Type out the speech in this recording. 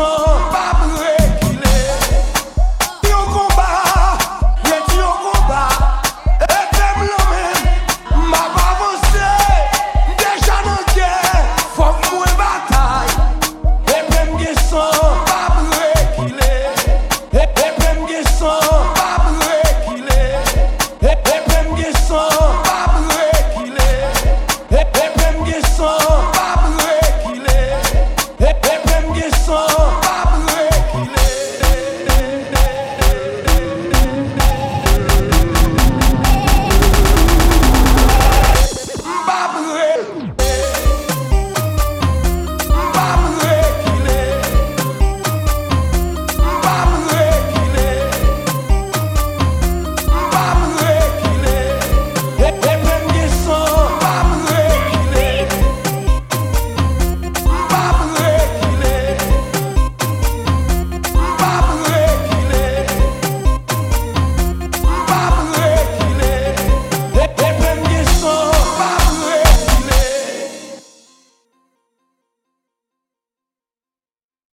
song.